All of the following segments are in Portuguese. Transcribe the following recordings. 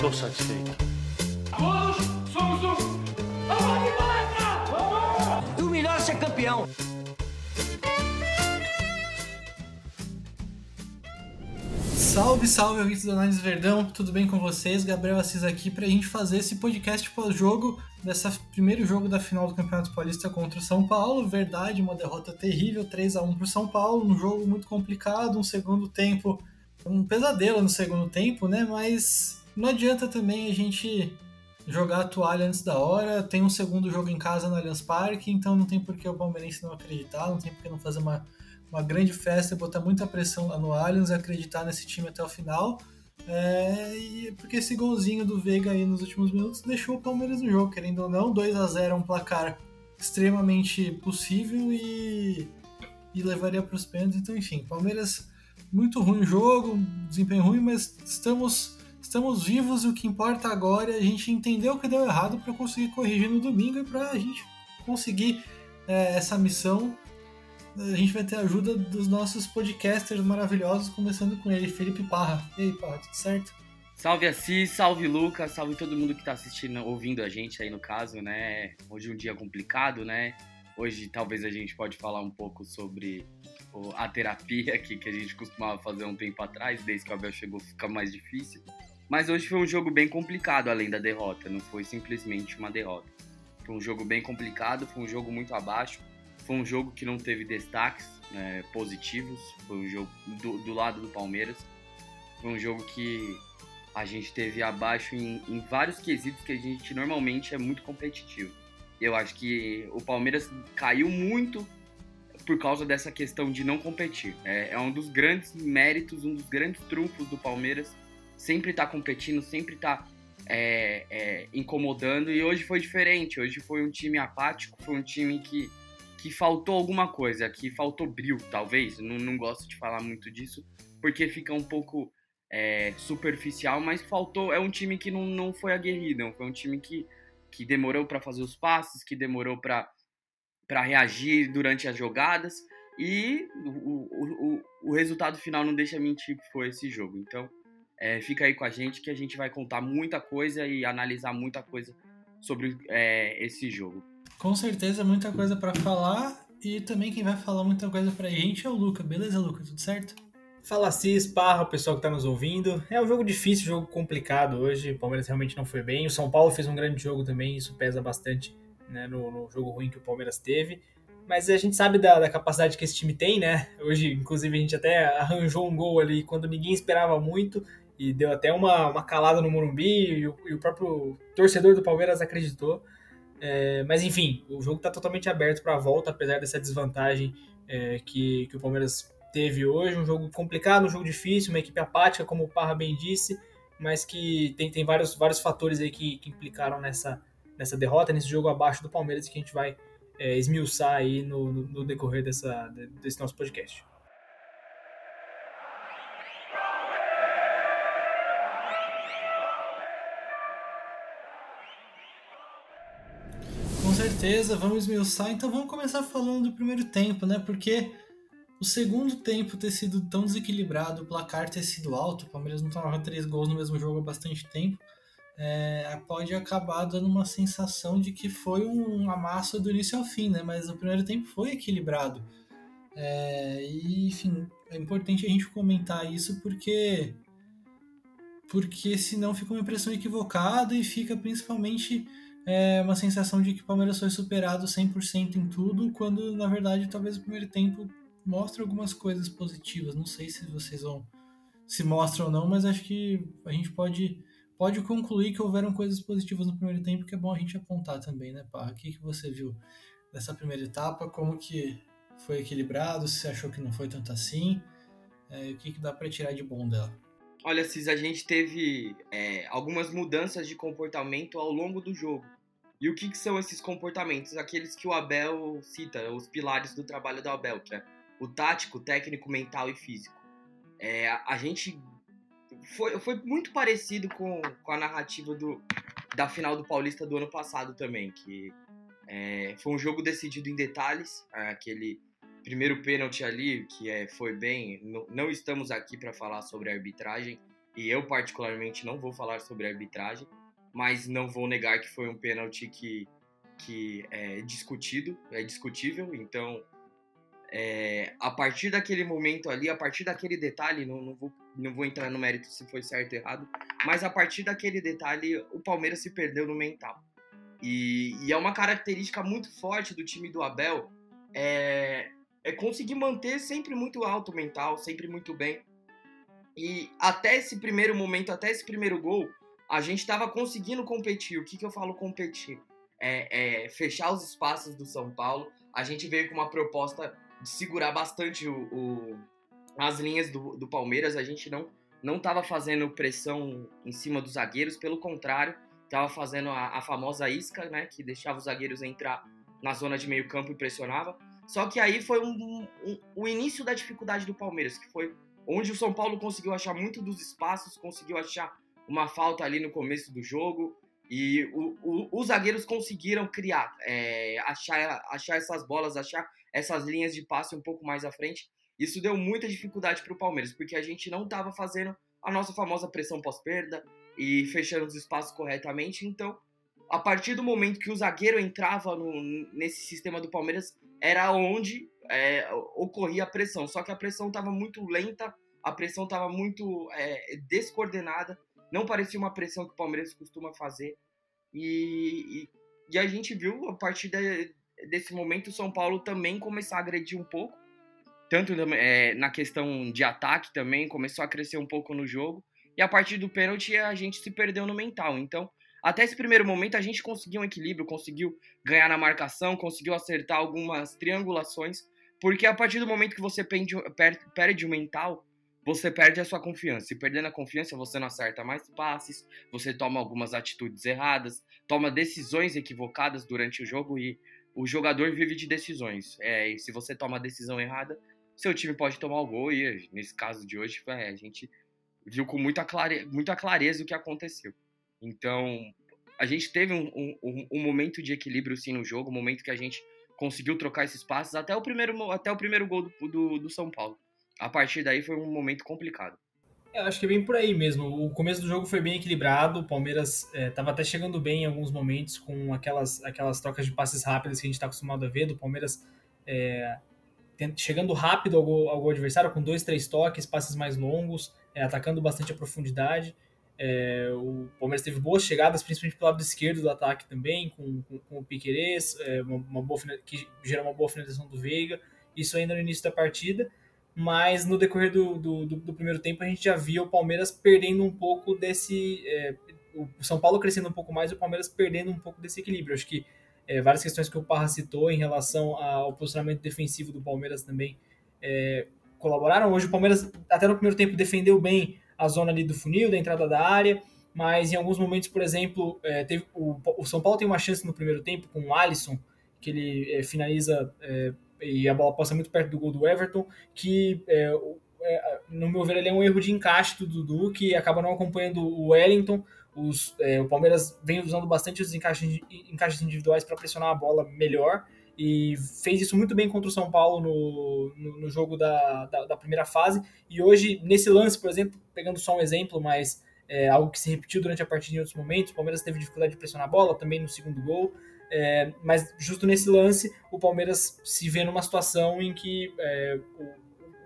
Tô satisfeito. Todos somos um. Vamos de palestra! O melhor é ser campeão. Salve, salve, ouvintes do Análise Verdão, tudo bem com vocês? Gabriel Assis aqui pra gente fazer esse podcast pós-jogo desse primeiro jogo da final do Campeonato Paulista contra o São Paulo. Verdade, uma derrota terrível, 3 a 1 pro São Paulo, um jogo muito complicado, um segundo tempo, um pesadelo no segundo tempo, né? Mas não adianta também a gente jogar a toalha antes da hora. Tem um segundo jogo em casa no Allianz Parque, então não tem por que o palmeirense não acreditar, não tem por que não fazer uma uma grande festa e botar muita pressão lá no Allianz, acreditar nesse time até o final. É, e porque esse golzinho do Veiga aí nos últimos minutos deixou o Palmeiras no jogo, querendo ou não, 2 a 0 é um placar extremamente possível e, e levaria para os pênaltis. Então, enfim, Palmeiras muito ruim o jogo, desempenho ruim, mas estamos estamos vivos. O que importa agora é a gente entender o que deu errado para conseguir corrigir no domingo e para a gente conseguir é, essa missão a gente vai ter a ajuda dos nossos podcasters maravilhosos, começando com ele, Felipe Parra. E aí, Parra, tudo certo? Salve Assis, salve Lucas, salve todo mundo que tá assistindo, ouvindo a gente aí no caso, né? Hoje é um dia complicado, né? Hoje talvez a gente pode falar um pouco sobre a terapia que, que a gente costumava fazer um tempo atrás, desde que o Abel chegou fica mais difícil. Mas hoje foi um jogo bem complicado além da derrota, não foi simplesmente uma derrota. Foi um jogo bem complicado, foi um jogo muito abaixo. Foi um jogo que não teve destaques é, positivos. Foi um jogo do, do, lado do Palmeiras. Foi um jogo que a gente teve abaixo em, em vários quesitos que a gente normalmente é muito competitivo. Eu acho que o Palmeiras caiu muito por causa dessa questão de não competir. É, é um dos grandes méritos, um dos grandes trunfos do Palmeiras. Sempre tá competindo, sempre tá é, é, incomodando. E hoje foi diferente. Hoje foi um time apático, foi um time que que faltou alguma coisa, que faltou brilho, talvez. Não, não gosto de falar muito disso, porque fica um pouco é, superficial, mas faltou. É um time que não, não foi aguerrido, foi um time que, que demorou para fazer os passes, que demorou para reagir durante as jogadas. E o, o, o, o, resultado final não deixa mentir que foi esse jogo. Então, é, fica aí com a gente que a gente vai contar muita coisa e analisar muita coisa sobre é, esse jogo. Com certeza, muita coisa para falar. E também quem vai falar muita coisa pra gente é o Luca. Beleza, Luca? Tudo certo? Fala Cis, Parra, o pessoal que tá nos ouvindo. É um jogo difícil, um jogo complicado hoje. O Palmeiras realmente não foi bem. O São Paulo fez um grande jogo também, isso pesa bastante né, no, no, jogo ruim que o Palmeiras teve. Mas a gente sabe da, da, capacidade que esse time tem, né? Hoje, inclusive, a gente até arranjou um gol ali quando ninguém esperava muito e deu até uma, uma calada no Morumbi e o, e o próprio torcedor do Palmeiras acreditou. É, mas enfim, o jogo está totalmente aberto para a volta, apesar dessa desvantagem é, que, que o Palmeiras teve hoje. Um jogo complicado, um jogo difícil, uma equipe apática, como o Parra bem disse, mas que tem, tem vários, vários fatores aí que, que implicaram nessa, nessa derrota, nesse jogo abaixo do Palmeiras que a gente vai é, esmiuçar aí no, no, no decorrer dessa, desse nosso podcast. Certeza, vamos esmiuçar. Então vamos começar falando do primeiro tempo, né? Porque o segundo tempo ter sido tão desequilibrado, o placar ter sido alto, o Palmeiras não tomava três gols no mesmo jogo há bastante tempo, é, pode acabar dando uma sensação de que foi um amasso do início ao fim, né? Mas o primeiro tempo foi equilibrado. É, e, enfim, é importante a gente comentar isso porque porque senão fica uma impressão equivocada e fica principalmente é uma sensação de que o Palmeiras foi superado 100% em tudo, quando na verdade talvez o primeiro tempo mostre algumas coisas positivas. Não sei se vocês vão se mostram ou não, mas acho que a gente pode pode concluir que houveram coisas positivas no primeiro tempo, que é bom a gente apontar também, né, Pá? O que, que você viu dessa primeira etapa? Como que foi equilibrado? Se achou que não foi tanto assim? É, o que, que dá para tirar de bom dela? Olha, Cis, a gente teve é, algumas mudanças de comportamento ao longo do jogo. E o que, que, são esses comportamentos? Aqueles que o Abel cita, os pilares do trabalho do Abel, que é o tático, técnico, mental e físico. É, a gente foi, foi muito parecido com, com a narrativa do, da final do Paulista do ano passado também, que é, foi um jogo decidido em detalhes, aquele primeiro pênalti ali, que é, foi bem. Não, não estamos aqui para falar sobre arbitragem, e eu particularmente não vou falar sobre arbitragem, mas não vou negar que foi um pênalti que, que é discutido, é discutível, então é, a partir daquele momento ali, a partir daquele detalhe, não, não, vou, não vou entrar no mérito se foi certo ou errado, mas a partir daquele detalhe, o Palmeiras se perdeu no mental. E, e é uma característica muito forte do time do Abel, é, é conseguir manter sempre muito alto mental, sempre muito bem. E até esse primeiro momento, até esse primeiro gol, a gente estava conseguindo competir. O que, que eu falo competir? É, é, fechar os espaços do São Paulo. A gente veio com uma proposta de segurar bastante o, o as linhas do, do, Palmeiras. A gente não não estava fazendo pressão em cima dos zagueiros, pelo contrário, estava fazendo a, a, famosa isca, né, que deixava os zagueiros entrar na zona de meio campo e pressionava. Só que aí foi um, um, o início da dificuldade do Palmeiras, que foi onde o São Paulo conseguiu achar muito dos espaços, conseguiu achar uma falta ali no começo do jogo, e o, o, os zagueiros conseguiram criar, é, achar, achar essas bolas, achar essas linhas de passe um pouco mais à frente. Isso deu muita dificuldade para o Palmeiras, porque a gente não estava fazendo a nossa famosa pressão pós-perda e fechando os espaços corretamente. Então, a partir do momento que o zagueiro entrava no, nesse sistema do Palmeiras, era onde é, ocorria a pressão. Só que a pressão estava muito lenta, a pressão estava muito é, descoordenada, não parecia uma pressão que o Palmeiras costuma fazer. E, e, e a gente viu, a partir de, desse momento, o São Paulo também começar a agredir um pouco. Tanto é, na questão de ataque também, começou a crescer um pouco no jogo. E a partir do pênalti, a gente se perdeu no mental. Então, até esse primeiro momento, a gente conseguiu um equilíbrio, conseguiu ganhar na marcação, conseguiu acertar algumas triangulações. Porque a partir do momento que você perde, perde o mental, você perde a sua confiança. E perdendo a confiança, você não acerta mais passes, você toma algumas atitudes erradas, toma decisões equivocadas durante o jogo e o jogador vive de decisões. É, e se você toma a decisão errada, seu time pode tomar o gol. E nesse caso de hoje, é, a gente viu com muita, clare... muita clareza o que aconteceu. Então, a gente teve um, um, um momento de equilíbrio sim no jogo, um momento que a gente conseguiu trocar esses passes até o primeiro, até o primeiro gol do, do, do São Paulo a partir daí foi um momento complicado. Eu acho que é bem por aí mesmo. O começo do jogo foi bem equilibrado. O Palmeiras estava é, até chegando bem em alguns momentos com aquelas, aquelas trocas de passes rápidas que a gente está acostumado a ver. Do Palmeiras é, chegando rápido ao gol, ao gol, adversário, com dois, três toques, passes mais longos, é, atacando bastante a profundidade. É, o Palmeiras teve boas chegadas, principalmente pelo lado esquerdo do ataque também, com, com, com o Piquerez, é, uma, uma boa, que gerou uma boa finalização do Veiga. Isso ainda no início da partida mas no decorrer do, do, do, primeiro tempo a gente já via o Palmeiras perdendo um pouco desse. É, o São Paulo crescendo um pouco mais e o Palmeiras perdendo um pouco desse equilíbrio. Acho que é, várias questões que o Parra citou em relação ao posicionamento defensivo do Palmeiras também é, colaboraram. Hoje o Palmeiras, até no primeiro tempo, defendeu bem a zona ali do funil, da entrada da área, mas em alguns momentos, por exemplo, é, teve, o, o, São Paulo tem uma chance no primeiro tempo com o Alisson, que ele é, finaliza é, e a bola passa muito perto do gol do Everton, que, é, é, no meu ver, ele é um erro de encaixe do Dudu, que acaba não acompanhando o Wellington. Os, é, o Palmeiras vem usando bastante os encaixes, encaixes individuais para pressionar a bola melhor e fez isso muito bem contra o São Paulo no, no, no jogo da, da, da, primeira fase. E hoje, nesse lance, por exemplo, pegando só um exemplo, mas é, algo que se repetiu durante a partida em outros momentos, o Palmeiras teve dificuldade de pressionar a bola, também no segundo gol. É, mas justo nesse lance, o Palmeiras se vê numa situação em que é, o,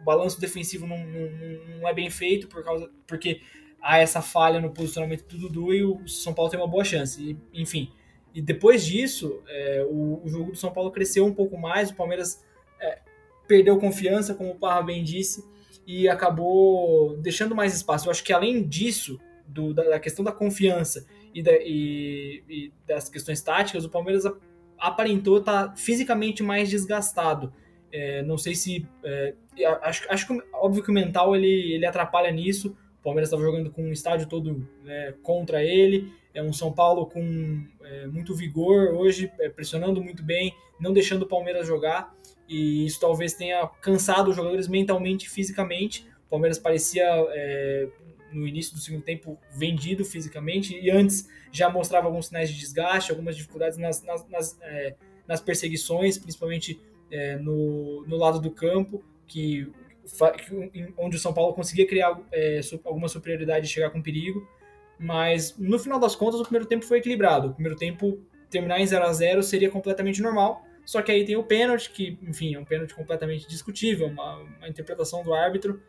o, balanço defensivo não, não, não, é bem feito por causa, porque há essa falha no posicionamento do Dudu e o São Paulo tem uma boa chance. E, enfim, e depois disso, é, o, o, jogo do São Paulo cresceu um pouco mais, o Palmeiras é, perdeu confiança, como o Parra bem disse, e acabou deixando mais espaço. Eu acho que além disso, do, da, da questão da confiança e, da, e, e das questões táticas, o Palmeiras aparentou estar tá fisicamente mais desgastado. É, não sei se. É, acho, acho que, óbvio que o mental ele, ele atrapalha nisso. O Palmeiras estava jogando com um estádio todo né, contra ele. É um São Paulo com é, muito vigor hoje, é, pressionando muito bem, não deixando o Palmeiras jogar. E isso talvez tenha cansado os jogadores mentalmente e fisicamente. O Palmeiras parecia é, no início do segundo tempo vendido fisicamente e antes já mostrava alguns sinais de desgaste, algumas dificuldades nas, nas, nas, é, nas perseguições, principalmente é, no, no lado do campo, que onde o São Paulo conseguia criar é, alguma superioridade e chegar com perigo. Mas no final das contas, o primeiro tempo foi equilibrado. O primeiro tempo terminar em 0 a 0 seria completamente normal. Só que aí tem o pênalti, que, enfim, é um pênalti completamente discutível, uma, uma interpretação do árbitro,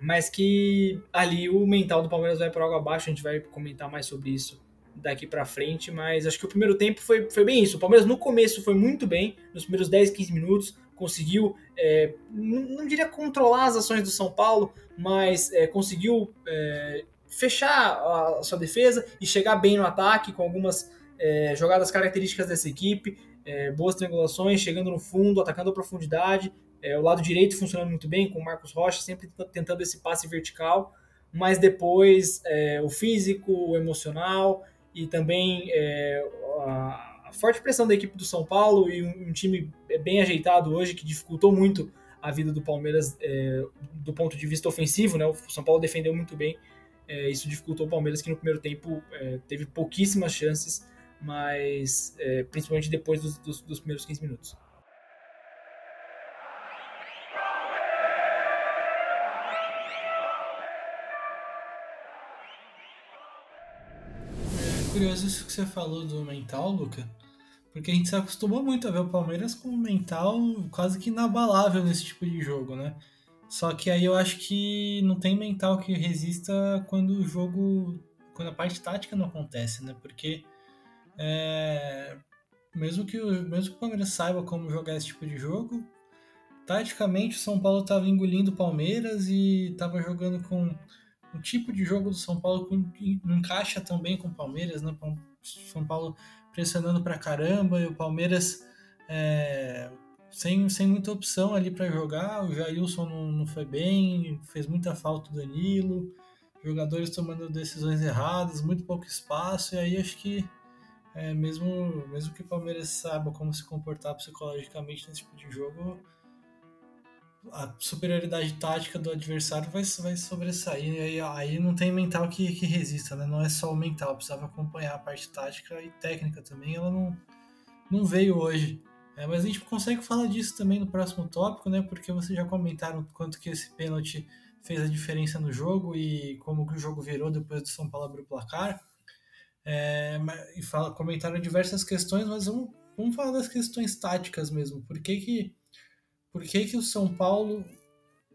mas que ali o mental do Palmeiras vai por água abaixo. A gente vai comentar mais sobre isso daqui para frente, mas acho que o primeiro tempo foi, foi bem isso. O Palmeiras no começo foi muito bem, nos primeiros 10, 15 minutos, conseguiu, é, não, não, diria controlar as ações do São Paulo, mas é, conseguiu é, fechar a, sua defesa e chegar bem no ataque com algumas é, jogadas características dessa equipe, é, boas triangulações, chegando no fundo, atacando a profundidade, é, o lado direito funcionando muito bem, com o Marcos Rocha sempre tentando esse passe vertical, mas depois o físico, o emocional e também a, forte pressão da equipe do São Paulo e um, um time bem ajeitado hoje que dificultou muito a vida do Palmeiras é, do ponto de vista ofensivo, né? O São Paulo defendeu muito bem, é, isso dificultou o Palmeiras que no primeiro tempo é, teve pouquíssimas chances, mas é, principalmente depois dos, dos, dos primeiros 15 minutos. É curioso isso que você falou do mental, Luca, porque a gente se acostumou muito a ver o Palmeiras com um mental quase que inabalável nesse tipo de jogo, né? Só que aí eu acho que não tem mental que resista quando o jogo. quando a parte tática não acontece, né? Porque é, mesmo, que o, mesmo que o Palmeiras saiba como jogar esse tipo de jogo, taticamente o São Paulo estava engolindo o Palmeiras e estava jogando com um tipo de jogo do São Paulo que não encaixa tão bem com o Palmeiras, né? São Paulo pressionando pra caramba e o Palmeiras é, sem, sem muita opção ali para jogar. O Jailson não, não foi bem, fez muita falta o Danilo, jogadores tomando decisões erradas, muito pouco espaço, e aí acho que é, mesmo, mesmo que o Palmeiras saiba como se comportar psicologicamente nesse tipo de jogo, a superioridade tática do adversário vai, vai sobressair. E aí, aí não tem mental que, que resista, né? Não é só o mental, precisava acompanhar a parte tática e técnica também. Ela não, não veio hoje. É, mas a gente consegue falar disso também no próximo tópico, né? Porque vocês já comentaram quanto que esse pênalti fez a diferença no jogo e como que o jogo virou depois do São Paulo abrir o placar. É, e fala, comentaram diversas questões, mas vamos, vamos falar das questões táticas mesmo. Por que que por que, que o São Paulo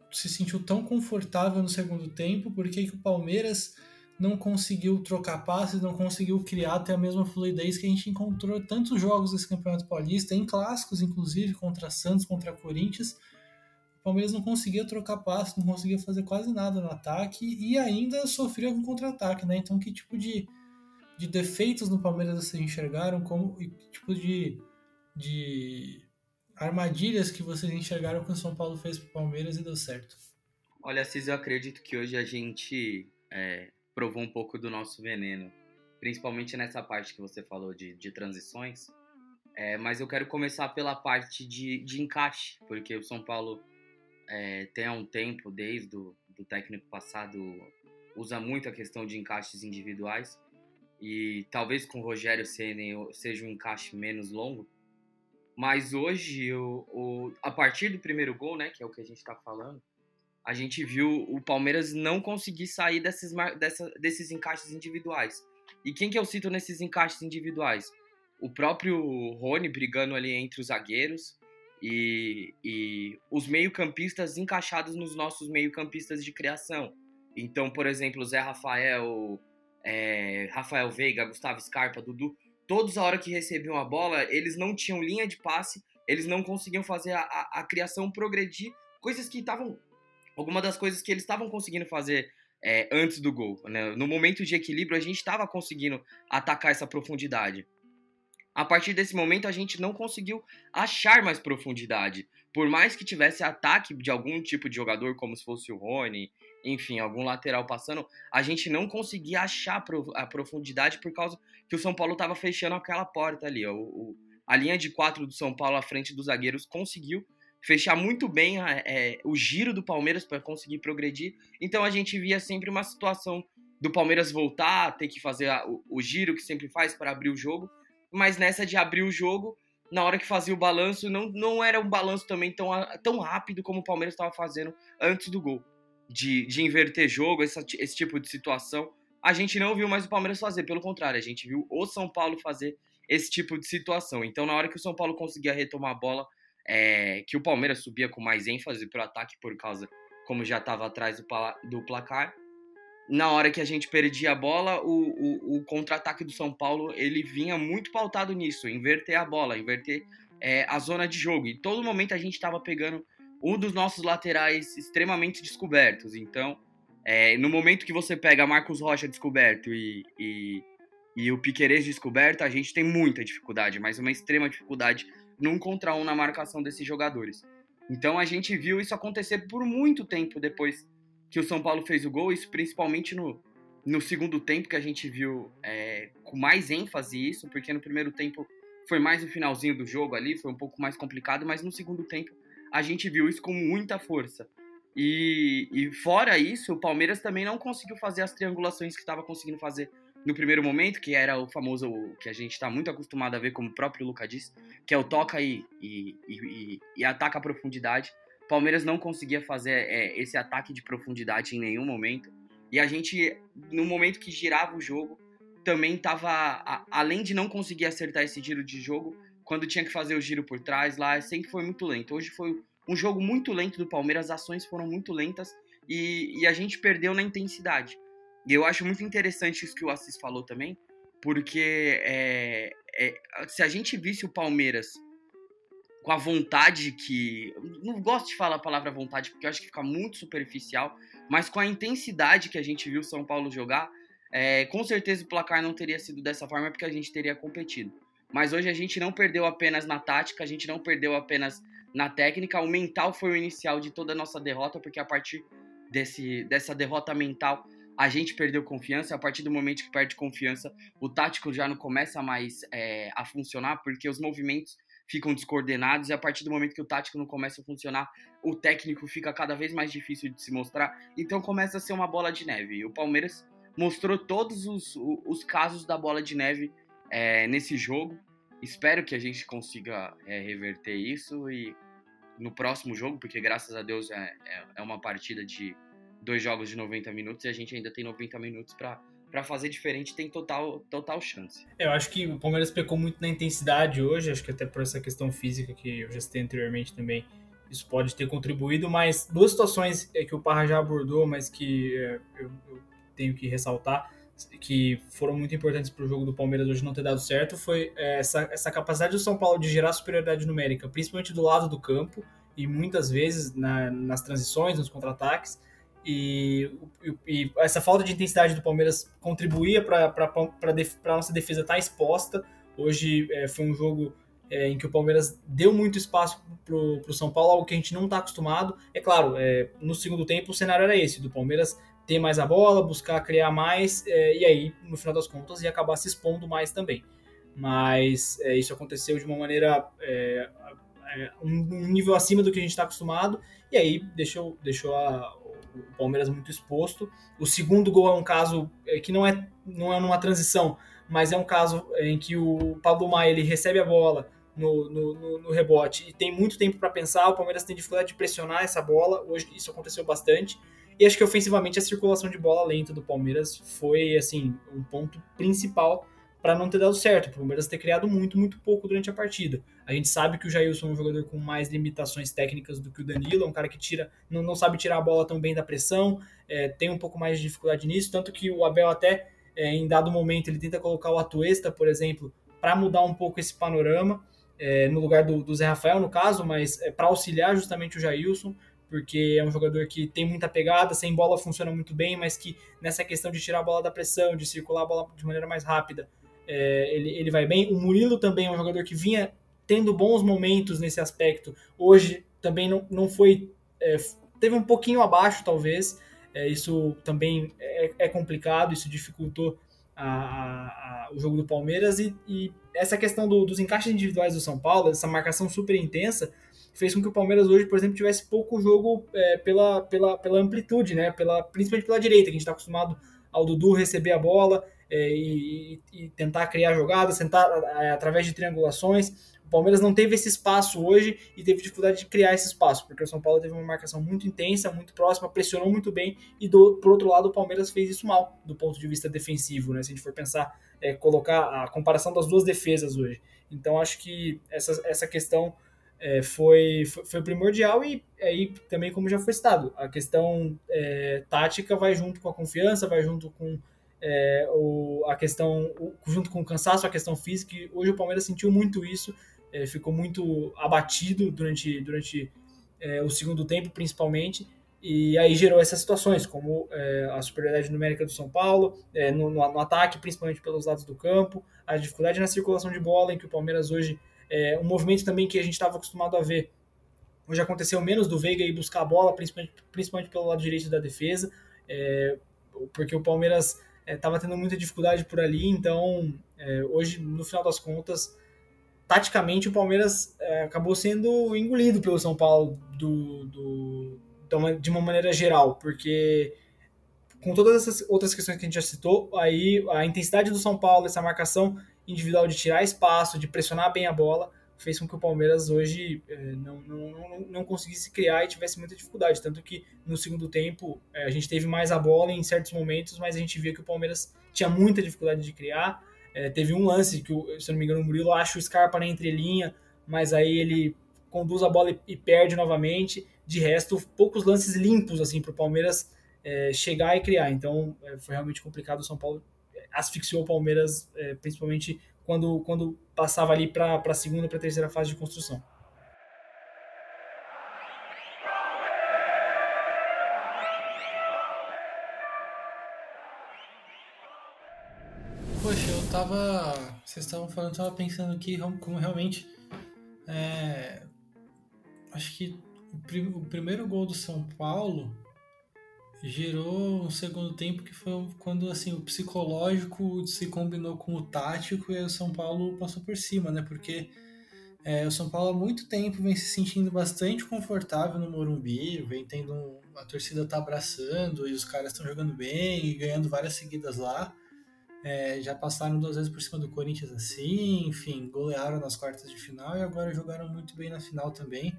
se sentiu tão confortável no segundo tempo? Por que, que o Palmeiras não conseguiu trocar passes, não conseguiu criar ter a mesma fluidez que a gente encontrou tantos jogos desse Campeonato Paulista, em clássicos, inclusive, contra Santos, contra Corinthians. O Palmeiras não conseguia trocar passes, não conseguia fazer quase nada no ataque e ainda sofria com contra-ataque, né? Então, que tipo de, de defeitos no Palmeiras vocês enxergaram? Como que tipo de, de armadilhas que vocês enxergaram que o São Paulo fez pro Palmeiras e deu certo? Olha, Cis, eu acredito que hoje a gente é, provou um pouco do nosso veneno, principalmente nessa parte que você falou de, de transições. É, mas eu quero começar pela parte de, de encaixe, porque o São Paulo é, tem há um tempo, desde o do técnico passado, usa muito a questão de encaixes individuais. E talvez com o Rogério Ceni seja um encaixe menos longo, mas hoje, o, o, a partir do primeiro gol, né, que é o que a gente está falando, a gente viu o Palmeiras não conseguir sair desses, dessa, desses encaixes individuais. E quem que eu cito nesses encaixes individuais? O próprio Rony brigando ali entre os zagueiros e, e os meio-campistas encaixados nos nossos meio-campistas de criação. Então, por exemplo, Zé Rafael, é, Rafael Veiga, Gustavo Scarpa, Dudu, todos a hora que recebiam a bola, eles não tinham linha de passe, eles não conseguiam fazer a, a, a criação progredir, coisas que estavam. Alguma das coisas que eles estavam conseguindo fazer é, antes do gol. Né? No momento de equilíbrio, a gente estava conseguindo atacar essa profundidade. A partir desse momento, a gente não conseguiu achar mais profundidade. Por mais que tivesse ataque de algum tipo de jogador, como se fosse o Rony, enfim, algum lateral passando, a gente não conseguia achar a profundidade por causa que o São Paulo estava fechando aquela porta ali. O, o, a linha de quatro do São Paulo à frente dos zagueiros conseguiu fechar muito bem é, o giro do Palmeiras para conseguir progredir. Então a gente via sempre uma situação do Palmeiras voltar, ter que fazer a, o, o, giro que sempre faz para abrir o jogo. Mas nessa de abrir o jogo, na hora que fazia o balanço, não, não era um balanço também tão, tão rápido como o Palmeiras estava fazendo antes do gol. De, de inverter jogo, essa, esse tipo de situação. A gente não viu mais o Palmeiras fazer, pelo contrário, a gente viu o São Paulo fazer esse tipo de situação. Então, na hora que o São Paulo conseguia retomar a bola, é, que o Palmeiras subia com mais ênfase para o ataque, por causa, como já estava atrás do, do placar, na hora que a gente perdia a bola, o, o, o contra-ataque do São Paulo ele vinha muito pautado nisso, inverter a bola, inverter é, a zona de jogo. E todo momento a gente estava pegando um dos nossos laterais extremamente descobertos. Então, é, no momento que você pega Marcos Rocha descoberto e, e, e o Piquerez descoberto, a gente tem muita dificuldade, mas uma extrema dificuldade num contra um na marcação desses jogadores. Então a gente viu isso acontecer por muito tempo depois que o São Paulo fez o gol, isso principalmente no, no segundo tempo que a gente viu é, com mais ênfase isso, porque no primeiro tempo foi mais o finalzinho do jogo ali, foi um pouco mais complicado, mas no segundo tempo a gente viu isso com muita força. E, e fora isso, o Palmeiras também não conseguiu fazer as triangulações que estava conseguindo fazer no primeiro momento, que era o famoso que a gente está muito acostumado a ver, como o próprio Luca disse, que é o toca e, e, e, e ataca a profundidade. Palmeiras não conseguia fazer é, esse ataque de profundidade em nenhum momento. E a gente, no momento que girava o jogo, também estava, além de não conseguir acertar esse giro de jogo, quando tinha que fazer o giro por trás lá, sempre foi muito lento. Hoje foi um jogo muito lento do Palmeiras, as ações foram muito lentas e, e a gente perdeu na intensidade. E eu acho muito interessante isso que o Assis falou também, porque é, é, se a gente visse o Palmeiras com a vontade que. Não gosto de falar a palavra vontade, porque eu acho que fica muito superficial, mas com a intensidade que a gente viu o São Paulo jogar, é, com certeza o placar não teria sido dessa forma, porque a gente teria competido. Mas hoje a gente não perdeu apenas na tática, a gente não perdeu apenas na técnica, o mental foi o inicial de toda a nossa derrota, porque a partir desse, dessa derrota mental a gente perdeu confiança. A partir do momento que perde confiança, o tático já não começa mais é, a funcionar, porque os movimentos ficam descoordenados e a partir do momento que o tático não começa a funcionar, o técnico fica cada vez mais difícil de se mostrar. Então começa a ser uma bola de neve. E o Palmeiras mostrou todos os, os casos da bola de neve é, nesse jogo. Espero que a gente consiga é, reverter isso e no próximo jogo, porque graças a Deus é, é, é uma partida de dois jogos de 90 minutos e a gente ainda tem 90 minutos para para fazer diferente tem total, total chance. Eu acho que o Palmeiras pecou muito na intensidade hoje, acho que até por essa questão física que eu já citei anteriormente também, isso pode ter contribuído, mas duas situações é, que o Parra já abordou, mas que é, eu, eu, tenho que ressaltar, que foram muito importantes para o jogo do Palmeiras hoje não ter dado certo, foi é, essa, essa capacidade do São Paulo de gerar superioridade numérica, principalmente do lado do campo, e muitas vezes na, nas transições, nos contra-ataques, e, e, essa falta de intensidade do Palmeiras contribuía para a nossa defesa estar tá exposta. Hoje é, foi um jogo é, em que o Palmeiras deu muito espaço para o São Paulo, algo que a gente não está acostumado. É claro, é, no segundo tempo o cenário era esse, do Palmeiras ter mais a bola, buscar criar mais, é, e aí, no final das contas, ia acabar se expondo mais também. Mas é, isso aconteceu de uma maneira é, um, nível acima do que a gente está acostumado, e aí deixou, deixou a, o Palmeiras muito exposto. O segundo gol é um caso é, que não é, não é numa transição, mas é um caso em que o Pablo Maia ele recebe a bola no, no, no rebote e tem muito tempo para pensar. O Palmeiras tem dificuldade de pressionar essa bola. Hoje isso aconteceu bastante. E acho que ofensivamente a circulação de bola lenta do Palmeiras foi assim um ponto principal para não ter dado certo, o Palmeiras ter criado muito, muito pouco durante a partida. A gente sabe que o Jailson é um jogador com mais limitações técnicas do que o Danilo, é um cara que tira, não, não sabe tirar a bola tão bem da pressão, é, tem um pouco mais de dificuldade nisso, tanto que o Abel até, é, em dado momento, ele tenta colocar o Atuesta, por exemplo, para mudar um pouco esse panorama, é, no lugar do, do, Zé Rafael, no caso, mas é, para auxiliar justamente o Jailson, porque é um jogador que tem muita pegada, sem bola funciona muito bem, mas que nessa questão de tirar a bola da pressão, de circular a bola de maneira mais rápida, é, ele, ele vai bem. O Murilo também é um jogador que vinha tendo bons momentos nesse aspecto. Hoje também não, não foi. É, teve um pouquinho abaixo, talvez. É, isso também é, é, complicado, isso dificultou a, a, o jogo do Palmeiras. E, e essa questão do, dos encaixes individuais do São Paulo, essa marcação super intensa, fez com que o Palmeiras hoje, por exemplo, tivesse pouco jogo é, pela, pela, pela amplitude, né? pela, principalmente pela direita, que a gente está acostumado ao Dudu receber a bola é, e, e, tentar criar jogadas, tentar através de triangulações. O Palmeiras não teve esse espaço hoje e teve dificuldade de criar esse espaço, porque o São Paulo teve uma marcação muito intensa, muito próxima, pressionou muito bem e do por outro lado o Palmeiras fez isso mal do ponto de vista defensivo, né? Se a gente for pensar, é, colocar a comparação das duas defesas hoje. Então acho que essa, essa questão é, foi, foi, foi, primordial e aí também como já foi citado, a questão é, tática vai junto com a confiança, vai junto com é, o, a questão, o, junto com o cansaço, a questão física, e hoje o Palmeiras sentiu muito isso, é, ficou muito abatido durante, durante é, o segundo tempo, principalmente, e aí gerou essas situações, como é, a superioridade numérica do São Paulo, é, no, no, no, ataque, principalmente pelos lados do campo, a dificuldade na circulação de bola, em que o Palmeiras hoje, é, um movimento também que a gente estava acostumado a ver, hoje aconteceu menos do Veiga ir buscar a bola, principalmente, principalmente pelo lado direito da defesa, é, porque o Palmeiras estava tendo muita dificuldade por ali, então hoje, no final das contas, taticamente o Palmeiras é, acabou sendo engolido pelo São Paulo do, do, de uma maneira geral, porque com todas essas outras questões que a gente já citou, aí a intensidade do São Paulo, essa marcação individual de tirar espaço, de pressionar bem a bola, fez com que o Palmeiras hoje é, não, não, não, não, conseguisse criar e tivesse muita dificuldade. Tanto que no segundo tempo é, a gente teve mais a bola em certos momentos, mas a gente via que o Palmeiras tinha muita dificuldade de criar. É, teve um lance que, se eu não me engano, o Murilo acha o Scarpa na entrelinha, mas aí ele conduz a bola e, perde novamente. De resto, poucos lances limpos assim para o Palmeiras é, chegar e criar. Então é, foi realmente complicado. O São Paulo asfixiou o Palmeiras, é, principalmente quando, quando passava ali para a segunda para a terceira fase de construção. Poxa, eu tava. Vocês estavam falando, eu tava pensando aqui como realmente. É, acho que o, prim, o primeiro gol do São Paulo gerou um segundo tempo que foi quando assim o psicológico se combinou com o tático e o São Paulo passou por cima, né? Porque é, o São Paulo há muito tempo vem se sentindo bastante confortável no Morumbi, vem tendo um, a torcida tá abraçando e os caras estão jogando bem e ganhando várias seguidas lá. É, já passaram duas vezes por cima do Corinthians assim, enfim, golearam nas quartas de final e agora jogaram muito bem na final também.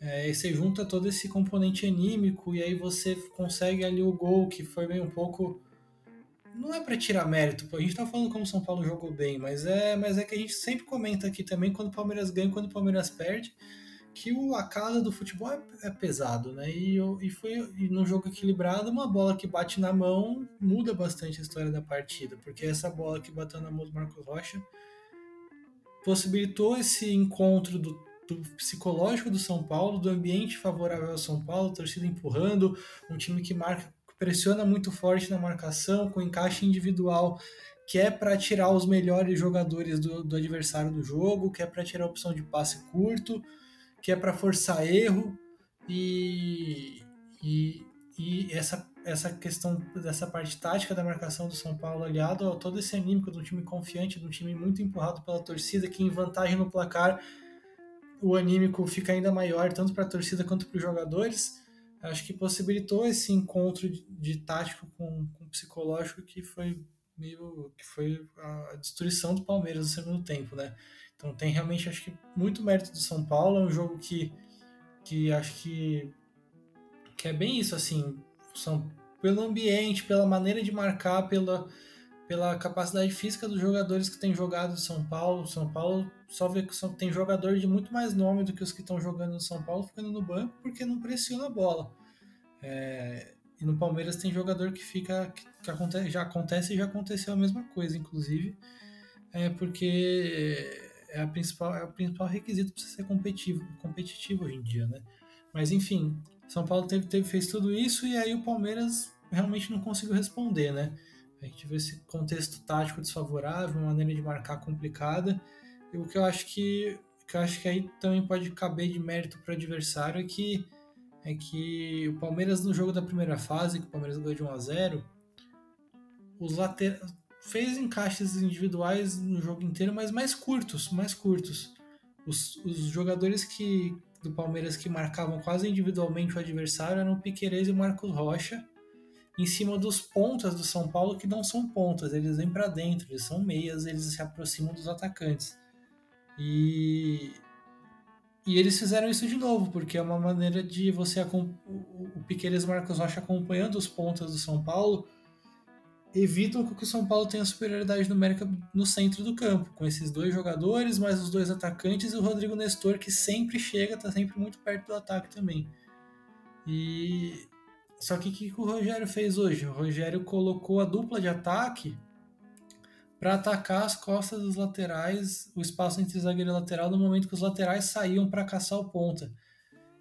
É, e você junta todo esse componente anímico e aí você consegue ali o gol que foi bem um pouco. Não é para tirar mérito, a gente tá falando como o São Paulo jogou bem, mas é, mas é que a gente sempre comenta aqui também quando o Palmeiras ganha quando o Palmeiras perde, que o, a casa do futebol é, é pesado, né? E, e foi e num jogo equilibrado, uma bola que bate na mão muda bastante a história da partida, porque essa bola que bateu na mão do Marcos Rocha possibilitou esse encontro do do psicológico do São Paulo, do ambiente favorável ao São Paulo, torcida empurrando, um time que marca, pressiona muito forte na marcação, com encaixe individual, que é para tirar os melhores jogadores do, do adversário do jogo, que é para tirar a opção de passe curto, que é para forçar erro e, e, e essa essa questão dessa parte tática da marcação do São Paulo aliado a todo esse anímico do time confiante, do time muito empurrado pela torcida, que em vantagem no placar o anímico fica ainda maior, tanto para a torcida quanto para os jogadores, acho que possibilitou esse encontro de, de tático com, com psicológico que foi meio que foi a destruição do Palmeiras no segundo tempo, né? Então tem realmente acho que muito mérito do São Paulo, é um jogo que que acho que que é bem isso assim, são pelo ambiente, pela maneira de marcar, pela pela capacidade física dos jogadores que têm jogado no São Paulo. São Paulo só vê que tem jogador de muito mais nome do que os que estão jogando no São Paulo ficando no banco porque não pressiona a bola. É, e no Palmeiras tem jogador que fica que, que acontece, já acontece e já aconteceu a mesma coisa, inclusive, é porque é, a principal, é o principal requisito para ser competitivo, competitivo hoje em dia, né? Mas enfim, São Paulo teve, teve, fez tudo isso e aí o Palmeiras realmente não conseguiu responder, né? A gente vê esse contexto tático desfavorável, uma maneira de marcar complicada. E o que eu acho que, que eu acho que aí também pode caber de mérito para o adversário é que é que o Palmeiras no jogo da primeira fase, que o Palmeiras ganhou de 1 a 0, os later... fez encaixes individuais no jogo inteiro, mas mais curtos, mais curtos. Os, os jogadores que do Palmeiras que marcavam quase individualmente o adversário eram o Piquerez e Marcos Rocha em cima dos pontas do São Paulo que não são pontas, eles vêm para dentro, eles são meias, eles se aproximam dos atacantes. E, e eles fizeram isso de novo, porque é uma maneira de você. O, o Piqueires Marcos Rocha acompanhando os pontas do São Paulo evitam que o São Paulo tenha superioridade numérica no centro do campo, com esses dois jogadores, mais os dois atacantes e o Rodrigo Nestor, que sempre chega, está sempre muito perto do ataque também. E só que o que o Rogério fez hoje? O Rogério colocou a dupla de ataque para atacar as costas dos laterais, o espaço entre zagueiro e lateral, no momento que os laterais saíam para caçar o ponta.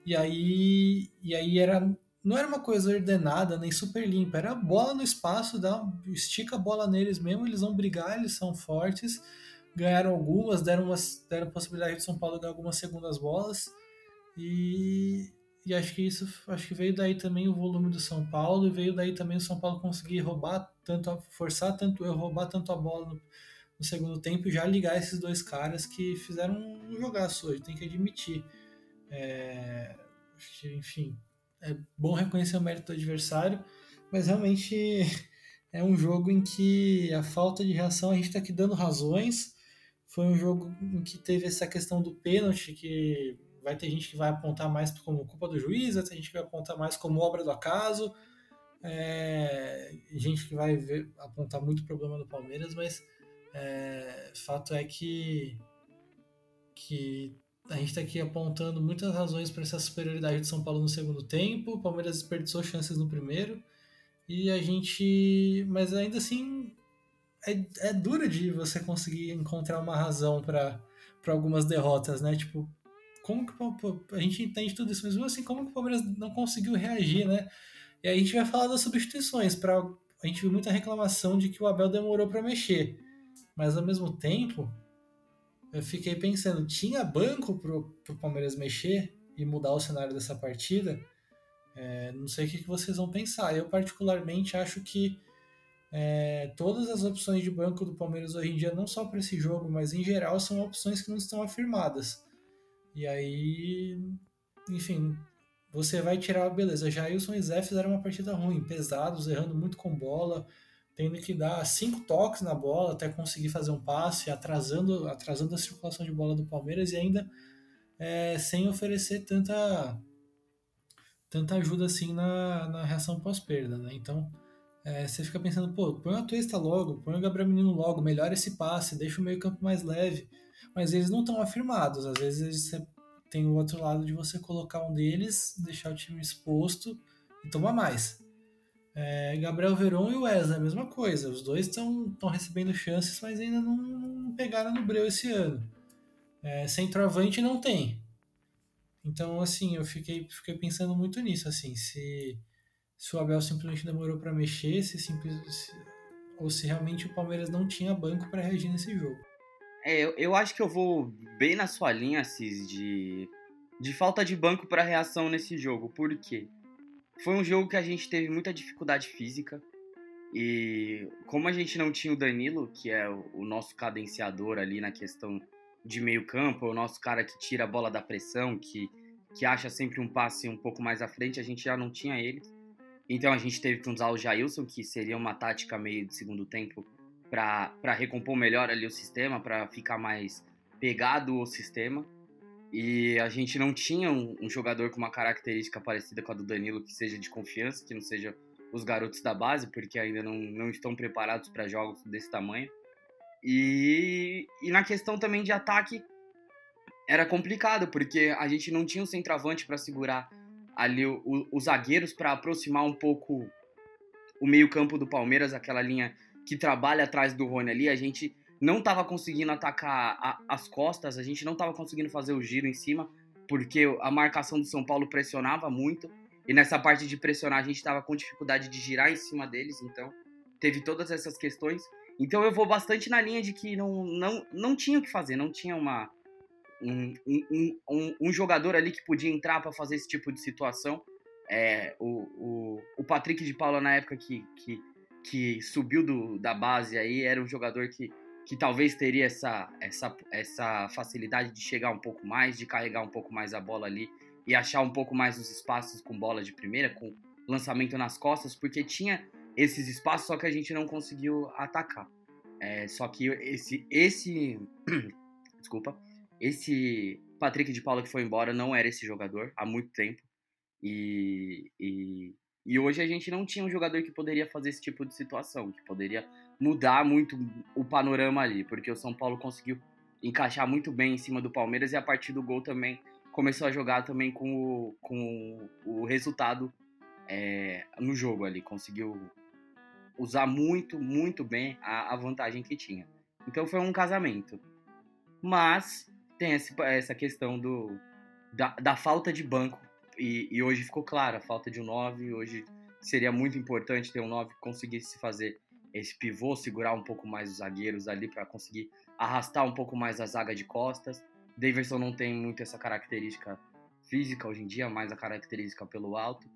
E aí, e aí era não era uma coisa ordenada nem super limpa, era bola no espaço, dá, estica a bola neles mesmo, eles vão brigar, eles são fortes, ganharam algumas, deram, umas, deram possibilidade de São Paulo ganhar algumas segundas bolas e, e acho que isso acho que veio daí também o volume do São Paulo e veio daí também o São Paulo conseguir roubar tanto, forçar tanto roubar tanto a bola no, no segundo tempo e já ligar esses dois caras que fizeram um jogaço hoje, tem que admitir. É, enfim, é bom reconhecer o mérito do adversário, mas realmente é um jogo em que a falta de reação a gente está aqui dando razões. Foi um jogo em que teve essa questão do pênalti, que vai ter gente que vai apontar mais como culpa do juiz, vai ter gente que vai apontar mais como obra do acaso, é, gente que vai ver, apontar muito problema do Palmeiras, mas é, fato é que, que a gente está aqui apontando muitas razões para essa superioridade de São Paulo no segundo tempo. O Palmeiras desperdiçou chances no primeiro. E a gente. Mas ainda assim, é, é duro de você conseguir encontrar uma razão para algumas derrotas, né? Tipo, como que a gente entende tudo isso, mas mesmo assim, como que o Palmeiras não conseguiu reagir, né? E aí a gente vai falar das substituições. Pra, a gente viu muita reclamação de que o Abel demorou para mexer. Mas ao mesmo tempo, eu fiquei pensando, tinha banco pro, pro Palmeiras mexer e mudar o cenário dessa partida? É, não sei o que, vocês vão pensar. Eu, particularmente, acho que é, todas as opções de banco do Palmeiras hoje em dia, não só para esse jogo, mas em geral, são opções que não estão afirmadas. E aí, enfim, você vai tirar, beleza. Jailson e Zé fizeram uma partida ruim, pesados, errando muito com bola tendo que dar cinco toques na bola até conseguir fazer um passe, atrasando, atrasando a circulação de bola do Palmeiras e ainda é, sem oferecer tanta, tanta ajuda assim na, na reação pós-perda. Né? Então é, você fica pensando, pô, põe o Tuesta logo, põe o Gabriel Menino logo, melhora esse passe, deixa o meio campo mais leve. Mas eles não estão afirmados, às vezes você tem o outro lado de você colocar um deles, deixar o time exposto e tomar mais. É, Gabriel Veron e o Wesley, a mesma coisa. Os dois estão recebendo chances, mas ainda não, não pegaram no breu esse ano. É, centroavante não tem. Então, assim, eu fiquei, fiquei pensando muito nisso, assim, se, se o Abel simplesmente demorou para mexer, se, simples, ou se realmente o Palmeiras não tinha banco para reagir nesse jogo. É, eu, eu acho que eu vou bem na sua linha, Cis, de, de falta de banco para reação nesse jogo. Por quê? Foi um jogo que a gente teve muita dificuldade física. E como a gente não tinha o Danilo, que é o nosso cadenciador ali na questão de meio campo, o nosso cara que tira a bola da pressão, que, que acha sempre um passe um pouco mais à frente, a gente já não tinha ele. Então a gente teve que usar o Jailson, que seria uma tática meio de segundo tempo para recompor melhor ali o sistema, para ficar mais pegado o sistema. E a gente não tinha um, um, jogador com uma característica parecida com a do Danilo, que seja de confiança, que não seja os garotos da base, porque ainda não, não estão preparados para jogos desse tamanho. E, e na questão também de ataque, era complicado, porque a gente não tinha um centroavante para segurar ali os zagueiros, para aproximar um pouco o meio-campo do Palmeiras, aquela linha que trabalha atrás do Rony ali. A gente não estava conseguindo atacar a, as costas, a gente não estava conseguindo fazer o giro em cima, porque a marcação do São Paulo pressionava muito. E nessa parte de pressionar, a gente estava com dificuldade de girar em cima deles, então teve todas essas questões. Então eu vou bastante na linha de que não, não, não tinha o que fazer, não tinha uma, um, um, um, um jogador ali que podia entrar para fazer esse tipo de situação. É, o, o, o Patrick de Paula, na época que, que, que subiu do, da base aí, era um jogador que que talvez teria essa, essa, essa facilidade de chegar um pouco mais, de carregar um pouco mais a bola ali e achar um pouco mais os espaços com bola de primeira, com lançamento nas costas, porque tinha esses espaços, só que a gente não conseguiu atacar. É, só que esse, esse, desculpa, esse Patrick de Paula que foi embora não era esse jogador há muito tempo. E, e, e hoje a gente não tinha um jogador que poderia fazer esse tipo de situação, que poderia mudar muito o panorama ali, porque o São Paulo conseguiu encaixar muito bem em cima do Palmeiras e a partir do gol também começou a jogar também com o, com o resultado é, no jogo ali, conseguiu usar muito, muito bem a, a, vantagem que tinha. Então foi um casamento. Mas tem esse, essa questão do, da, da falta de banco e, e, hoje ficou claro a falta de um 9. Hoje seria muito importante ter um 9 que conseguisse fazer esse pivô, segurar um pouco mais os zagueiros ali para conseguir arrastar um pouco mais a zaga de costas. Davidson não tem muito essa característica física hoje em dia, mais a característica pelo alto.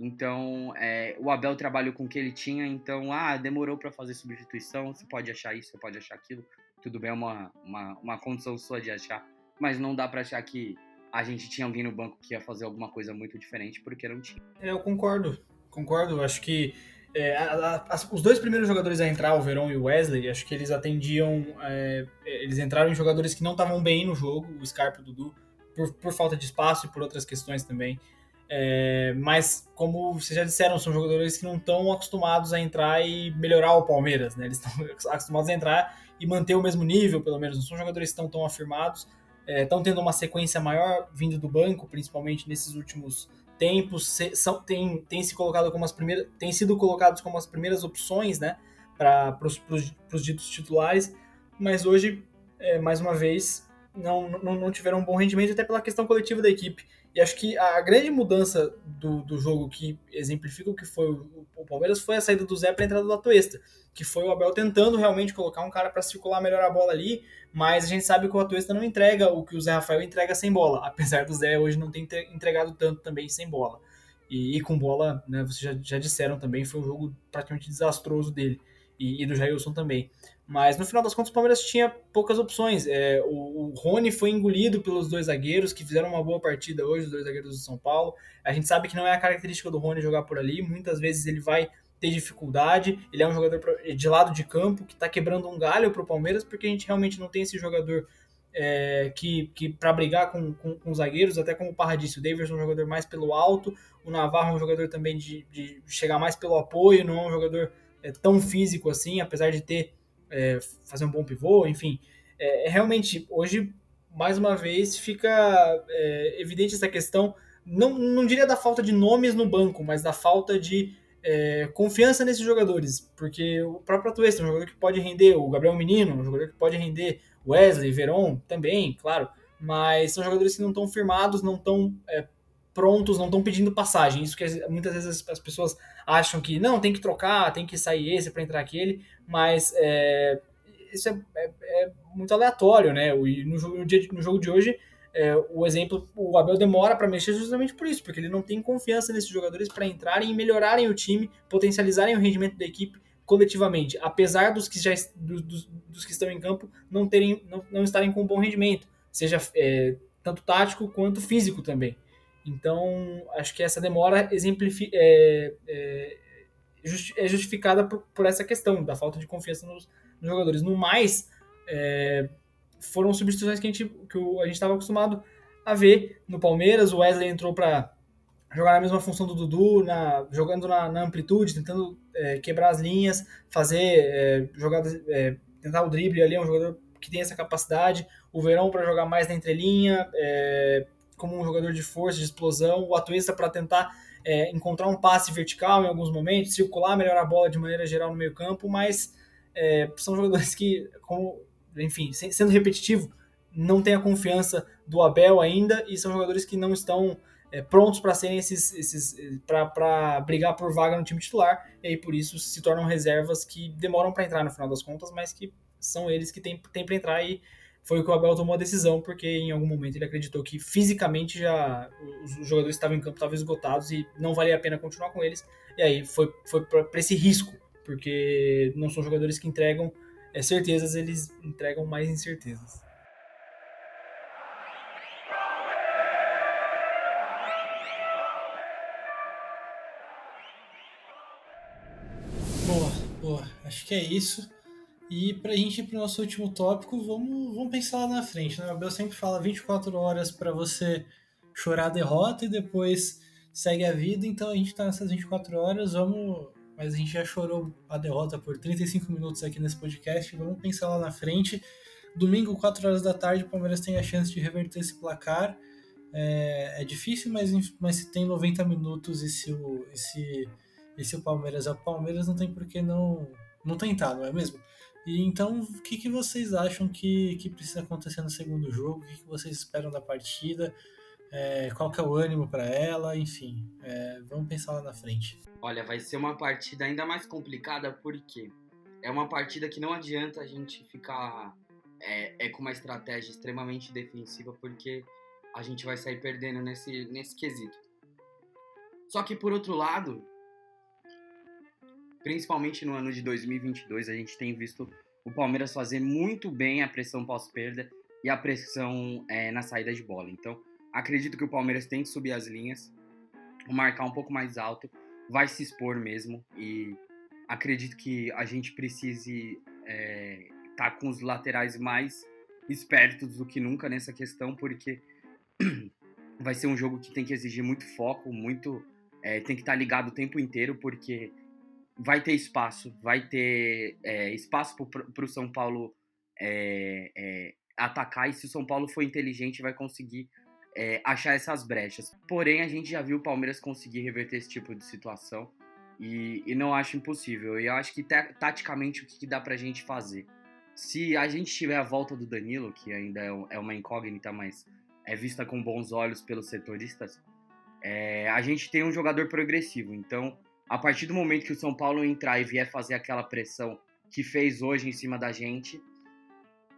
Então, é, o Abel trabalhou com o que ele tinha, então, ah, demorou para fazer substituição, você pode achar isso, você pode achar aquilo. Tudo bem, é uma, uma, uma condição sua de achar, mas não dá para achar que a gente tinha alguém no banco que ia fazer alguma coisa muito diferente, porque não tinha. É, eu concordo, concordo. Acho que é, a, a, os dois primeiros jogadores a entrar, o Verón e o Wesley, acho que eles atendiam. É, eles entraram em jogadores que não estavam bem no jogo, o Scarpa e o Dudu, por, por falta de espaço e por outras questões também. É, mas, como vocês já disseram, são jogadores que não estão acostumados a entrar e melhorar o Palmeiras, né? Eles estão acostumados a entrar e manter o mesmo nível, pelo menos. Não são jogadores que estão tão afirmados estão é, tendo uma sequência maior vindo do banco, principalmente nesses últimos tempos, se, são, tem, tem se colocado como as primeiras, tem sido colocados como as primeiras opções, né, para os ditos titulares, mas hoje, é, mais uma vez, não, não, não tiveram um bom rendimento até pela questão coletiva da equipe. E acho que a grande mudança do, do jogo que exemplifica o que foi o, o Palmeiras foi a saída do Zé para a entrada do Atuesta, que foi o Abel tentando realmente colocar um cara para circular melhor a bola ali, mas a gente sabe que o Atuesta não entrega o que o Zé Rafael entrega sem bola, apesar do Zé hoje não ter entregado tanto também sem bola. E, e com bola, né, vocês já, já disseram também, foi um jogo praticamente desastroso dele, e, e do Jailson também. Mas no final das contas o Palmeiras tinha poucas opções. É, o, o, Rony foi engolido pelos dois zagueiros, que fizeram uma boa partida hoje, os dois zagueiros do São Paulo. A gente sabe que não é a característica do Rony jogar por ali, muitas vezes ele vai ter dificuldade. Ele é um jogador de lado de campo que está quebrando um galho para o Palmeiras, porque a gente realmente não tem esse jogador é, que, que para brigar com, com, com, os zagueiros, até como o Parra disse, o Davis é um jogador mais pelo alto, o Navarro é um jogador também de, de chegar mais pelo apoio, não é um jogador é, tão físico assim, apesar de ter é, fazer um bom pivô, enfim. É, é, realmente, hoje, mais uma vez, fica é, evidente essa questão, não, não diria da falta de nomes no banco, mas da falta de é, confiança nesses jogadores, porque o próprio Atuesta é um jogador que pode render, o Gabriel Menino, um jogador que pode render, Wesley, Veron também, claro, mas são jogadores que não estão firmados, não estão é, prontos, não estão pedindo passagem. Isso que muitas vezes as pessoas acham que não, tem que trocar, tem que sair esse para entrar aquele, mas é, isso é, é, é, muito aleatório, né? E no, dia, no jogo de hoje, é, o exemplo, o Abel demora para mexer justamente por isso, porque ele não tem confiança nesses jogadores para entrarem e melhorarem o time, potencializarem o rendimento da equipe coletivamente, apesar dos que já dos, dos que estão em campo não terem não, não estarem com um bom rendimento, seja é, tanto tático quanto físico também. Então, acho que essa demora exemplifica, é, é, é justificada por, por, essa questão da falta de confiança nos, nos jogadores. No mais, é, foram substituições que a gente que a gente estava acostumado a ver no Palmeiras. O Wesley entrou para jogar na mesma função do Dudu, na, jogando na, na amplitude, tentando é, quebrar as linhas, fazer é, jogadas, é, tentar o drible ali. É um jogador que tem essa capacidade. O Verão para jogar mais na entrelinha, é, como um jogador de força, de explosão, o Atuista para tentar é, encontrar um passe vertical em alguns momentos, circular melhor a bola de maneira geral no meio campo, mas é, são jogadores que, como, enfim, sendo repetitivo, não tem a confiança do Abel ainda e são jogadores que não estão é, prontos para serem esses, esses para brigar por vaga no time titular e aí por isso se tornam reservas que demoram para entrar no final das contas, mas que são eles que têm, têm para entrar e foi que o Abel tomou a decisão, porque em algum momento ele acreditou que fisicamente já os jogadores estavam em campo estavam esgotados e não valia a pena continuar com eles. E aí foi, foi para esse risco, porque não são jogadores que entregam é, certezas, eles entregam mais incertezas. Boa, boa. Acho que é isso. E para a gente ir para o nosso último tópico, vamos, vamos pensar lá na frente. Né? O Abel sempre fala 24 horas para você chorar a derrota e depois segue a vida. Então a gente está nessas 24 horas, vamos. Mas a gente já chorou a derrota por 35 minutos aqui nesse podcast. Vamos pensar lá na frente. Domingo, 4 horas da tarde, o Palmeiras tem a chance de reverter esse placar. É, é difícil, mas, mas se tem 90 minutos e se o, e se, e se o Palmeiras é o Palmeiras, não tem por que não, não tentar, não é mesmo? E então, o que, que vocês acham que, que precisa acontecer no segundo jogo? O que, que vocês esperam da partida? É, qual que é o ânimo para ela? Enfim, é, vamos pensar lá na frente. Olha, vai ser uma partida ainda mais complicada porque é uma partida que não adianta a gente ficar é, é com uma estratégia extremamente defensiva porque a gente vai sair perdendo nesse, nesse quesito. Só que por outro lado, principalmente no ano de 2022, a gente tem visto o Palmeiras fazer muito bem a pressão pós-perda e a pressão é, na saída de bola. Então, acredito que o Palmeiras tem que subir as linhas, marcar um pouco mais alto, vai se expor mesmo e acredito que a gente precise estar é, tá com os laterais mais espertos do que nunca nessa questão, porque vai ser um jogo que tem que exigir muito foco, muito. É, tem que estar ligado o tempo inteiro, porque vai ter espaço, vai ter é, espaço para o São Paulo é, é, atacar, e se o São Paulo for inteligente, vai conseguir é, achar essas brechas. Porém, a gente já viu o Palmeiras conseguir reverter esse tipo de situação. E, e não acho impossível. E eu acho que taticamente o que, dá pra gente fazer? Se a gente tiver a volta do Danilo, que ainda é, é uma incógnita, mas é vista com bons olhos pelos setoristas, é, a gente tem um jogador progressivo. Então, a partir do momento que o São Paulo entrar e vier fazer aquela pressão que fez hoje em cima da gente,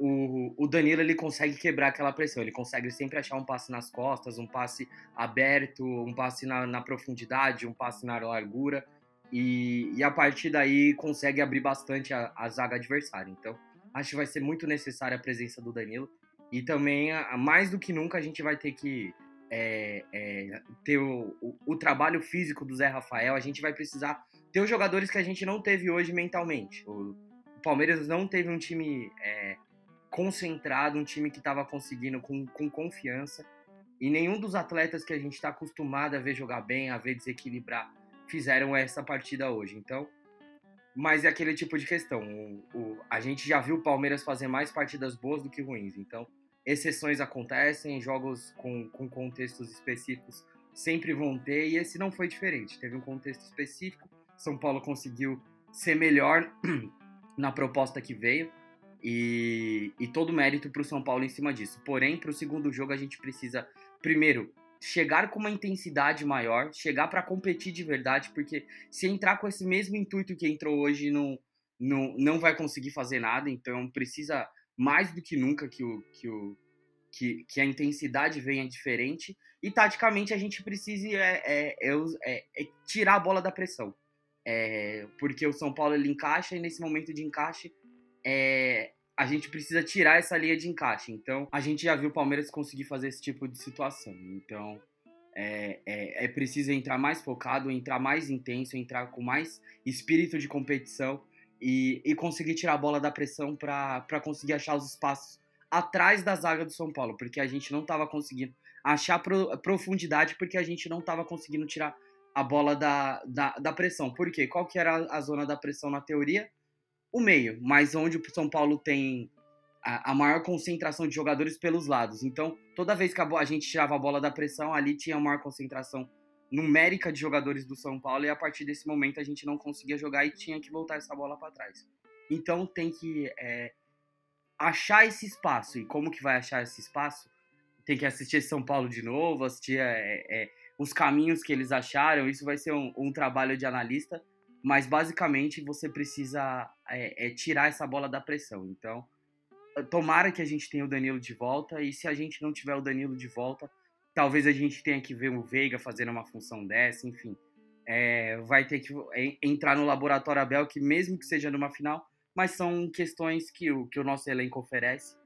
o, o Danilo ele consegue quebrar aquela pressão. Ele consegue sempre achar um passe nas costas, um passe aberto, um passe na, na profundidade, um passe na largura. E, e, a partir daí consegue abrir bastante a, a zaga adversária. Então, acho que vai ser muito necessária a presença do Danilo. E também, mais do que nunca, a gente vai ter que é, é, ter o, o, o, trabalho físico do Zé Rafael. A gente vai precisar ter os jogadores que a gente não teve hoje mentalmente. O, o Palmeiras não teve um time é, concentrado, um time que estava conseguindo com, com confiança. E nenhum dos atletas que a gente está acostumado a ver jogar bem, a ver desequilibrar, fizeram essa partida hoje. Então, mas é aquele tipo de questão. O, o, a gente já viu o Palmeiras fazer mais partidas boas do que ruins. Então, exceções acontecem, jogos com, com contextos específicos sempre vão ter, e esse não foi diferente. Teve um contexto específico, São Paulo conseguiu ser melhor na proposta que veio, e, e todo mérito para o São Paulo em cima disso. Porém, para o segundo jogo, a gente precisa, primeiro, chegar com uma intensidade maior, chegar para competir de verdade, porque se entrar com esse mesmo intuito que entrou hoje, não, não, não vai conseguir fazer nada, então precisa mais do que nunca que, o, que, o, que, que a intensidade venha diferente. E taticamente a gente precisa é, é, é, é, é tirar a bola da pressão. É, porque o São Paulo ele encaixa e nesse momento de encaixe a gente precisa tirar essa linha de encaixe. Então a gente já viu o Palmeiras conseguir fazer esse tipo de situação. Então é, é, é, preciso entrar mais focado, entrar mais intenso, entrar com mais espírito de competição e, e conseguir tirar a bola da pressão para conseguir achar os espaços atrás da zaga do São Paulo, porque a gente não estava conseguindo achar pro, profundidade, porque a gente não estava conseguindo tirar a bola da, da, da, pressão. Por quê? Qual que era a zona da pressão na teoria? O meio, mas onde o São Paulo tem a, a maior concentração de jogadores pelos lados. Então, toda vez que a, a gente tirava a bola da pressão, ali tinha a maior concentração numérica de jogadores do São Paulo e a partir desse momento a gente não conseguia jogar e tinha que voltar essa bola para trás. Então tem que é, achar esse espaço e como que vai achar esse espaço? Tem que assistir São Paulo de novo, assistir é, é, os caminhos que eles acharam. Isso vai ser um, um trabalho de analista, mas basicamente você precisa é, é, tirar essa bola da pressão. Então tomara que a gente tenha o Danilo de volta e se a gente não tiver o Danilo de volta Talvez a gente tenha que ver o Veiga fazendo uma função dessa, enfim. É, vai ter que entrar no laboratório Abel, que mesmo que seja numa final, mas são questões que o, que o nosso elenco oferece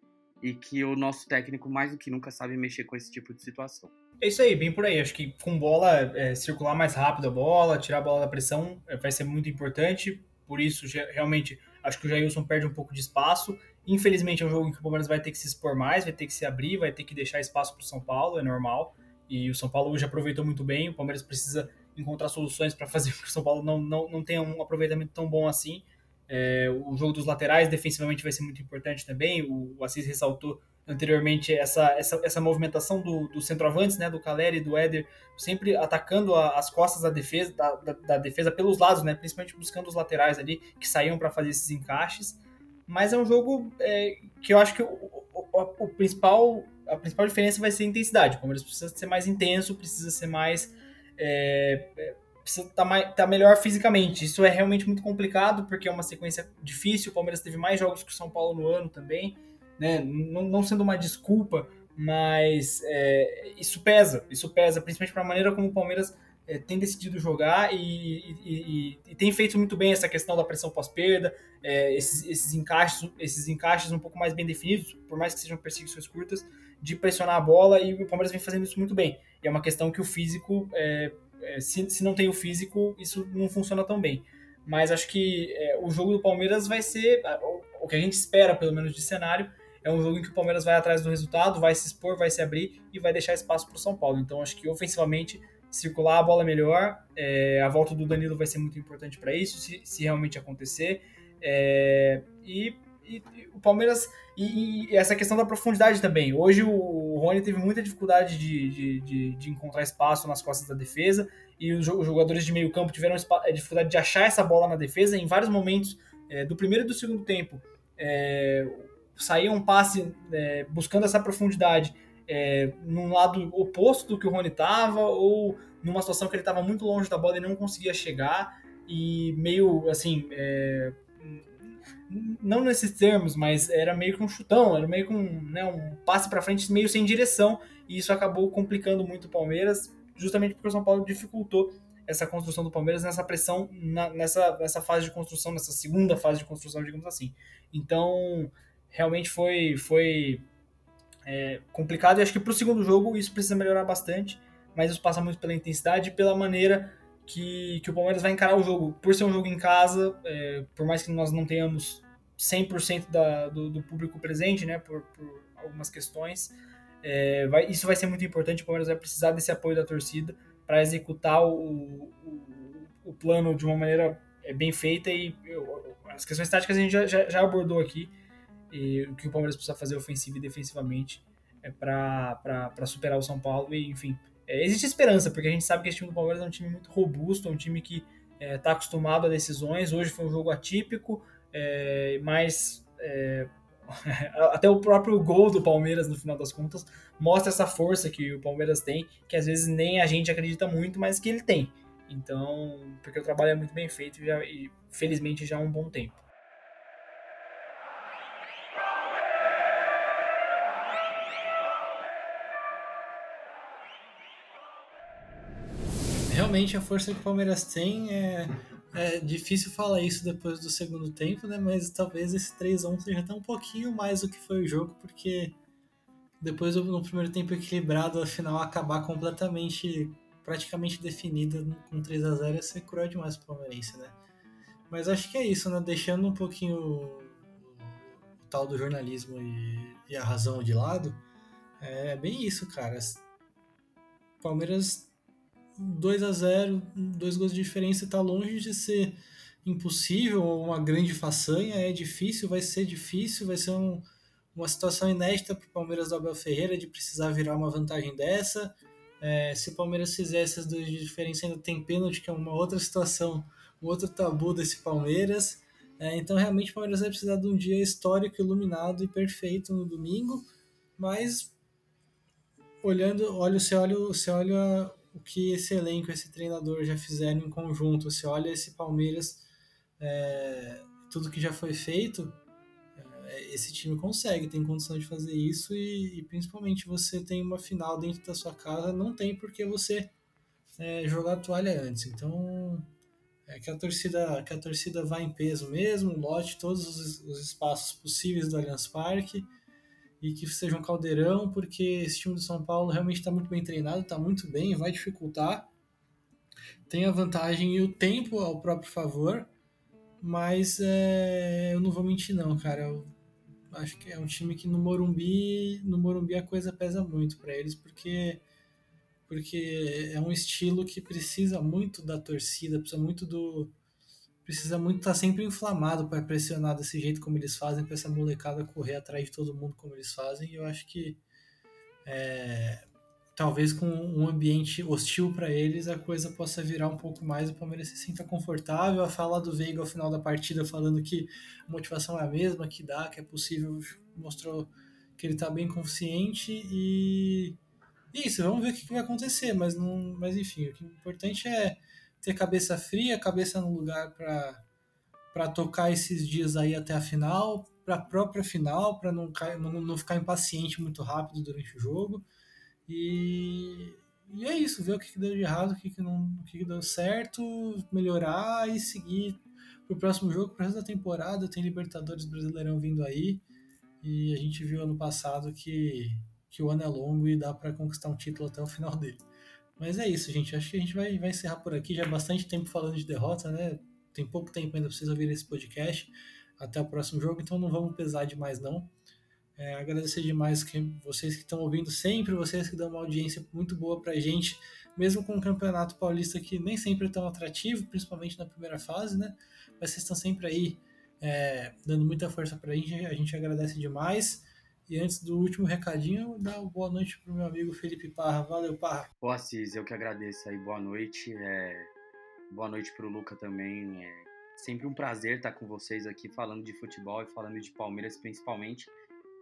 e que o nosso técnico mais do que nunca sabe mexer com esse tipo de situação. É isso aí, bem por aí. Acho que com bola, é, circular mais rápido a bola, tirar a bola da pressão é, vai ser muito importante. Por isso, realmente, Acho que o Jailson perde um pouco de espaço. Infelizmente é um jogo em que o Palmeiras vai ter que se expor mais, vai ter que se abrir, vai ter que deixar espaço para o São Paulo, é normal. E o São Paulo hoje aproveitou muito bem. O Palmeiras precisa encontrar soluções para fazer com que o São Paulo não, não, não tenha um aproveitamento tão bom assim. É, o jogo dos laterais defensivamente vai ser muito importante também. O, o Assis ressaltou anteriormente essa, essa, essa movimentação do, do centroavantes, né, do Caleri e do Éder, sempre atacando a, as costas da defesa, da, da, da, defesa pelos lados, né, principalmente buscando os laterais ali que saíam para fazer esses encaixes. Mas é um jogo é, que eu acho que o, o, o, principal, a principal diferença vai ser a intensidade. O Palmeiras precisa ser mais intenso, precisa ser mais. É, é precisa estar tá tá melhor fisicamente. Isso é realmente muito complicado, porque é uma sequência difícil. O Palmeiras teve mais jogos que o São Paulo no ano também né? Não, não sendo uma desculpa, mas é, isso pesa, isso pesa, principalmente para a maneira como o Palmeiras é, tem decidido jogar e, e, e, e, tem feito muito bem essa questão da pressão pós-perda, é, esses, esses, encaixes, esses encaixes um pouco mais bem definidos, por mais que sejam perseguições curtas, de pressionar a bola e o Palmeiras vem fazendo isso muito bem. E é uma questão que o físico, é, é, se, se não tem o físico, isso não funciona tão bem. Mas acho que é, o jogo do Palmeiras vai ser o que a gente espera, pelo menos, de cenário, é um jogo em que o Palmeiras vai atrás do resultado, vai se expor, vai se abrir e vai deixar espaço para o São Paulo. Então acho que ofensivamente circular a bola melhor, é, a volta do Danilo vai ser muito importante para isso, se, se, realmente acontecer. É, e, e, o Palmeiras e, e, essa questão da profundidade também. Hoje o, Rony teve muita dificuldade de, de, de, de, encontrar espaço nas costas da defesa e os, os jogadores de meio campo tiveram é, dificuldade de achar essa bola na defesa em vários momentos é, do primeiro e do segundo tempo. É, saía um passe é, buscando essa profundidade é, num lado oposto do que o Rony estava, ou numa situação que ele estava muito longe da bola e não conseguia chegar, e meio assim. É, não nesses termos, mas era meio que um chutão, era meio que um, né, um passe para frente meio sem direção, e isso acabou complicando muito o Palmeiras, justamente porque o São Paulo dificultou essa construção do Palmeiras nessa pressão, na, nessa, nessa fase de construção, nessa segunda fase de construção, digamos assim. Então, realmente foi, foi é, complicado. E acho que para o segundo jogo isso precisa melhorar bastante, mas isso passa muito pela intensidade e pela maneira que, que o Palmeiras vai encarar o jogo. Por ser um jogo em casa, é, por mais que nós não tenhamos 100% da, do, do, público presente, né, por, por algumas questões, é, vai, isso vai ser muito importante. O Palmeiras vai precisar desse apoio da torcida para executar o, o, o, plano de uma maneira é, bem feita e eu, as questões táticas a gente já, já, já abordou aqui e o que o Palmeiras precisa fazer ofensivo e defensivamente é para superar o São Paulo. E, enfim, é, existe esperança, porque a gente sabe que esse time do Palmeiras é um time muito robusto, é um time que está é, acostumado a decisões. Hoje foi um jogo atípico, é, mas é, até o próprio gol do Palmeiras, no final das contas, mostra essa força que o Palmeiras tem, que às vezes nem a gente acredita muito, mas que ele tem. Então, porque o trabalho é muito bem feito já, e felizmente já há um bom tempo. Realmente a força que o Palmeiras tem é, é difícil falar isso depois do segundo tempo, né? Mas talvez esse 3x1 seja até um pouquinho mais do que foi o jogo, porque depois no primeiro tempo equilibrado, a final acabar completamente, praticamente definida com 3 a 0 ia ser cruel demais pro Palmeirense, né? Mas acho que é isso, né? Deixando um pouquinho o, o tal do jornalismo e, e, a razão de lado, é bem isso, cara. Palmeiras 2 a 0 dois gols de diferença está longe de ser impossível ou uma grande façanha, é difícil, vai ser difícil, vai ser um, uma situação inédita para o Palmeiras do Abel Ferreira de precisar virar uma vantagem dessa. É, se o Palmeiras fizer essas duas de diferença, ainda tem pênalti, que é uma outra situação, um outro tabu desse Palmeiras. É, então, realmente, o Palmeiras vai precisar de um dia histórico, iluminado e perfeito no domingo. Mas, olhando, olha, você olha, você olha o que esse elenco, esse treinador já fizeram em conjunto. Você olha esse Palmeiras, é, tudo que já foi feito, é, esse time consegue, tem condição de fazer isso e, e, principalmente você tem uma final dentro da sua casa, não tem porque você é, jogar a toalha antes. Então é que a torcida que a torcida vá em peso mesmo, lote todos os, os espaços possíveis do Allianz Parque e que seja um caldeirão, porque esse time do São Paulo realmente está muito bem treinado, está muito bem, vai dificultar. Tem a vantagem e o tempo ao próprio favor, Mas é, eu não vou mentir não, cara. Eu acho que é um time que no Morumbi, no Morumbi a coisa pesa muito para eles, porque porque é um estilo que precisa muito da torcida, precisa muito do precisa muito estar tá sempre inflamado para pressionar desse jeito como eles fazem, para essa molecada correr atrás de todo mundo como eles fazem. E eu acho que é, talvez com um ambiente hostil para eles a coisa possa virar um pouco mais, o Palmeiras se sinta confortável. A fala do Veiga ao final da partida falando que a motivação é a mesma, que dá, que é possível, mostrou que ele está bem consciente e isso, vamos ver o que vai acontecer, mas não, mas enfim, o que é importante é ter cabeça fria, cabeça no lugar para tocar esses dias aí até a final, para a própria final, para não, não, não ficar impaciente muito rápido durante o jogo. E, e é isso, ver o que, deu de errado, o que, que, não, o que deu certo, melhorar e seguir pro próximo jogo, pro resto da temporada. Tem Libertadores Brasileirão vindo aí. E a gente viu ano passado que, que o ano é longo e dá para conquistar um título até o final dele. Mas é isso, gente. Acho que a gente vai, vai encerrar por aqui. Já é bastante tempo falando de derrota, né? Tem pouco tempo ainda pra vocês ouvirem esse podcast. Até o próximo jogo, então não vamos pesar demais, não. É, agradecer demais que vocês que estão ouvindo sempre, vocês que dão uma audiência muito boa pra gente, mesmo com o Campeonato Paulista que nem sempre é tão atrativo, principalmente na primeira fase, né? Mas vocês estão sempre aí é, dando muita força pra gente, a gente agradece demais. E antes do último recadinho, eu dar boa noite pro meu amigo Felipe Parra. Valeu, Parra. Pô, Assis, eu que agradeço aí. Boa noite. É... Boa noite pro Luca também. É sempre um prazer estar com vocês aqui falando de futebol e falando de Palmeiras principalmente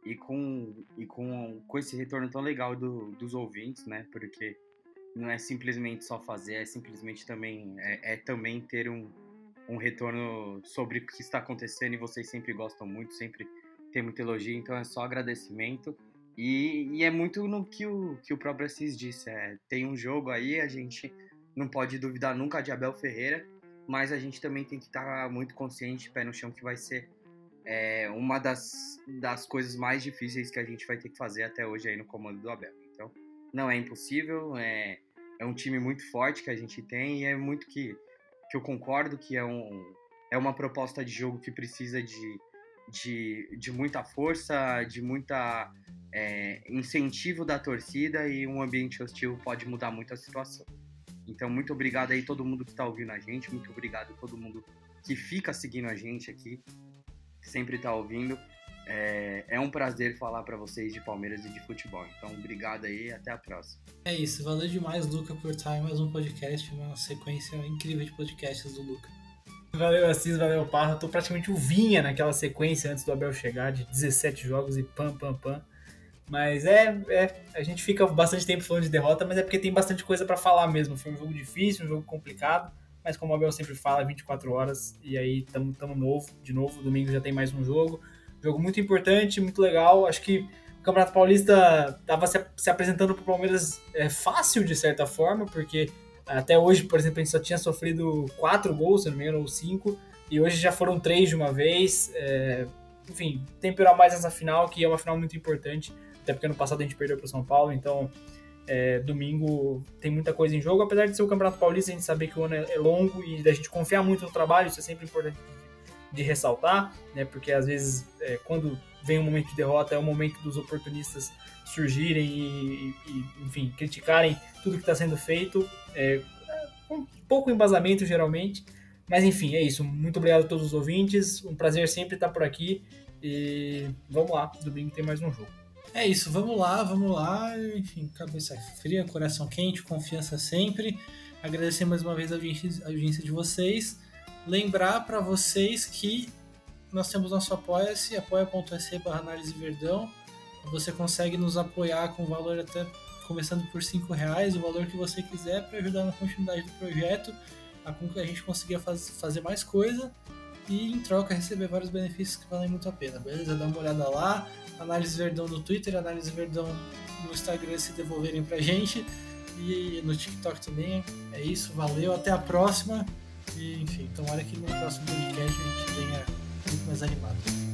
e com, e com, com esse retorno tão legal do, dos ouvintes, né? Porque não é simplesmente só fazer, é simplesmente também é, é, também ter um, um retorno sobre o que está acontecendo e vocês sempre gostam muito, sempre tem muito elogio, então é só agradecimento. E, e é muito no que o, que o próprio Assis disse, é, tem um jogo aí, a gente não pode duvidar nunca de Abel Ferreira, mas a gente também tem que estar muito consciente, pé no chão, que vai ser é uma das, das coisas mais difíceis que a gente vai ter que fazer até hoje aí no comando do Abel. Então, não é impossível, é, é um time muito forte que a gente tem e é muito que, que eu concordo que é, um, é uma proposta de jogo que precisa de, de, de muita força, de muita é, incentivo da torcida e um ambiente hostil pode mudar muito a situação. Então, muito obrigado aí todo mundo que está ouvindo a gente, muito obrigado todo mundo que fica seguindo a gente aqui sempre está ouvindo. É, é, um prazer falar para vocês de Palmeiras e de futebol. Então, obrigado aí até a próxima. É isso, valeu demais, Luca, por estar em mais um podcast, uma sequência incrível de podcasts do Luca. Valeu, Assis, valeu, Parra. Tô praticamente o Vinha naquela sequência antes do Abel chegar, de 17 jogos e pam, pam, pam. Mas é, é a gente fica bastante tempo falando de derrota, mas é porque tem bastante coisa para falar mesmo. Foi um jogo difícil, um jogo complicado mas como o Abel sempre fala, 24 horas e aí estamos novo, de novo, domingo já tem mais um jogo. Jogo muito importante, muito legal. Acho que o Campeonato Paulista estava se, se, apresentando para o Palmeiras é, fácil de certa forma, porque até hoje, por exemplo, a gente só tinha sofrido quatro gols, se não me engano, ou cinco, e hoje já foram três de uma vez. É, enfim, temperar mais essa final, que é uma final muito importante, até porque no passado a gente perdeu para o São Paulo, então é, domingo tem muita coisa em jogo, apesar de ser o Campeonato Paulista, a gente saber que o ano é, é longo e da gente confiar muito no trabalho, isso é sempre importante de ressaltar, né? Porque às vezes é, quando vem um momento de derrota é o momento dos oportunistas surgirem e, e enfim, criticarem tudo que está sendo feito, é, com pouco embasamento geralmente, mas enfim, é isso. Muito obrigado a todos os ouvintes, um prazer sempre estar por aqui e vamos lá, domingo tem mais um jogo. É isso, vamos lá, vamos lá. Enfim, cabeça fria, coração quente, confiança sempre. Agradecer mais uma vez a a audiência de vocês. Lembrar para vocês que nós temos nosso apoia-se, apoia.se barra análise verdão. Você consegue nos apoiar com valor até começando por cinco reais, o valor que você quiser para ajudar na continuidade do projeto, a que a gente consiga faz, fazer mais coisa e em troca receber vários benefícios que valem muito a pena, beleza? Dá uma olhada lá, Análise Verdão no Twitter, Análise Verdão no Instagram se devolverem pra gente e no TikTok também. É isso, valeu, até a próxima. E enfim, tomara que no próximo podcast a gente venha mais animado.